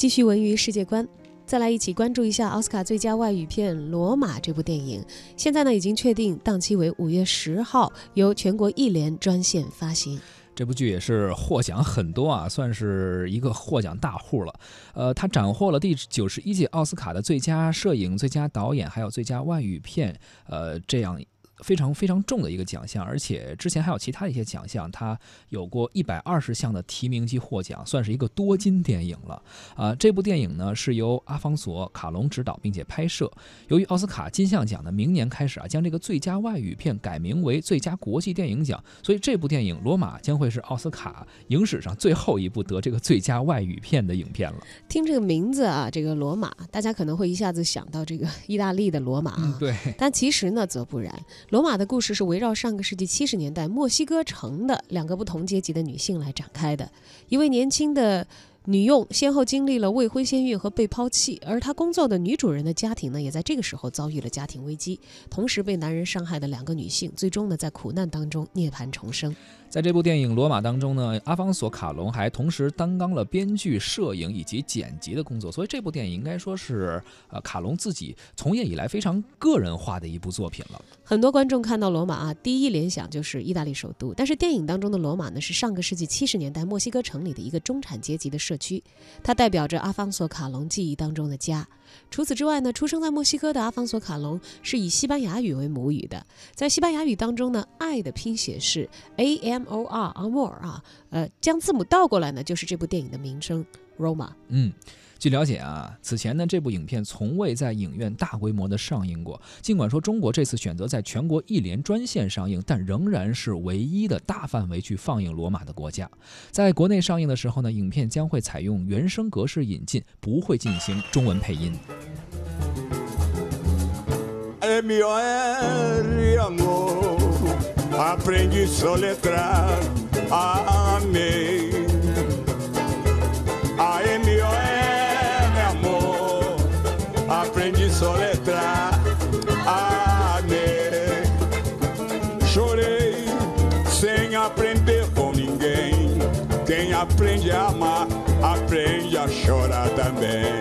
继续文娱世界观，再来一起关注一下奥斯卡最佳外语片《罗马》这部电影。现在呢，已经确定档期为五月十号，由全国艺联专线发行。这部剧也是获奖很多啊，算是一个获奖大户了。呃，他斩获了第九十一届奥斯卡的最佳摄影、最佳导演，还有最佳外语片，呃，这样。非常非常重的一个奖项，而且之前还有其他的一些奖项，它有过一百二十项的提名及获奖，算是一个多金电影了。啊，这部电影呢是由阿方索·卡隆执导并且拍摄。由于奥斯卡金像奖呢明年开始啊将这个最佳外语片改名为最佳国际电影奖，所以这部电影《罗马》将会是奥斯卡影史上最后一部得这个最佳外语片的影片了。听这个名字啊，这个罗马，大家可能会一下子想到这个 意大利的罗马啊，对，但其实呢则不然。罗马的故事是围绕上个世纪七十年代墨西哥城的两个不同阶级的女性来展开的。一位年轻的。女佣先后经历了未婚先孕和被抛弃，而她工作的女主人的家庭呢，也在这个时候遭遇了家庭危机。同时被男人伤害的两个女性，最终呢，在苦难当中涅槃重生。在这部电影《罗马》当中呢，阿方索·卡隆还同时担纲了编剧、摄影以及剪辑的工作，所以这部电影应该说是呃卡隆自己从业以来非常个人化的一部作品了。很多观众看到罗马啊，第一联想就是意大利首都，但是电影当中的罗马呢，是上个世纪七十年代墨西哥城里的一个中产阶级的。社区，它代表着阿方索·卡隆记忆当中的家。除此之外呢，出生在墨西哥的阿方索·卡隆是以西班牙语为母语的。在西班牙语当中呢，爱的拼写是 A M O R，Amor 啊，呃，将字母倒过来呢，就是这部电影的名称 Roma。嗯。据了解啊，此前呢，这部影片从未在影院大规模的上映过。尽管说中国这次选择在全国一联专线上映，但仍然是唯一的大范围去放映《罗马》的国家。在国内上映的时候呢，影片将会采用原声格式引进，不会进行中文配音。Soletrar amei. Chorei sem aprender com ninguém. Quem aprende a amar, aprende a chorar também.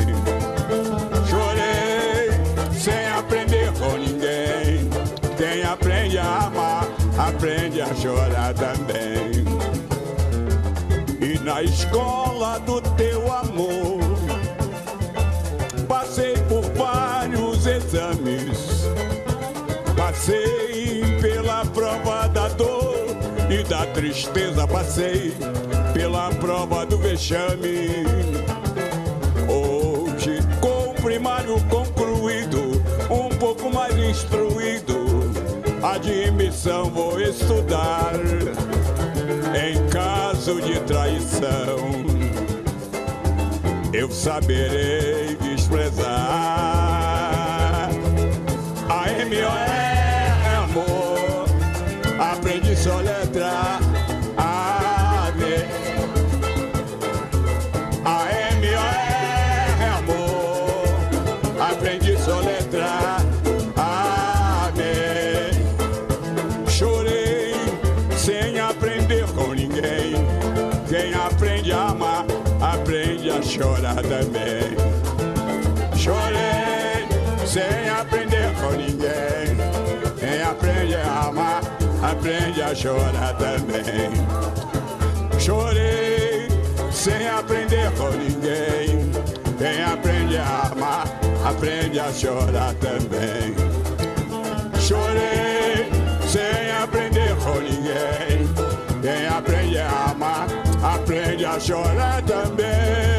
Chorei sem aprender com ninguém. Quem aprende a amar, aprende a chorar também. E na escola do teu amor exames. Passei pela prova da dor e da tristeza, passei pela prova do vexame. Hoje, com o primário concluído, um pouco mais instruído, admissão vou estudar. Em caso de traição, eu saberei desprezar. Soletrar A M A M O R é amor. Aprendi soletrar A M Chorei sem aprender com ninguém. Quem aprende a amar aprende a chorar também. Chorei sem aprende a chorar também. Chorei sem aprender com ninguém. Quem aprende a amar, aprende a chorar também. Chorei sem aprender com ninguém. Quem aprende a amar, aprende a chorar também.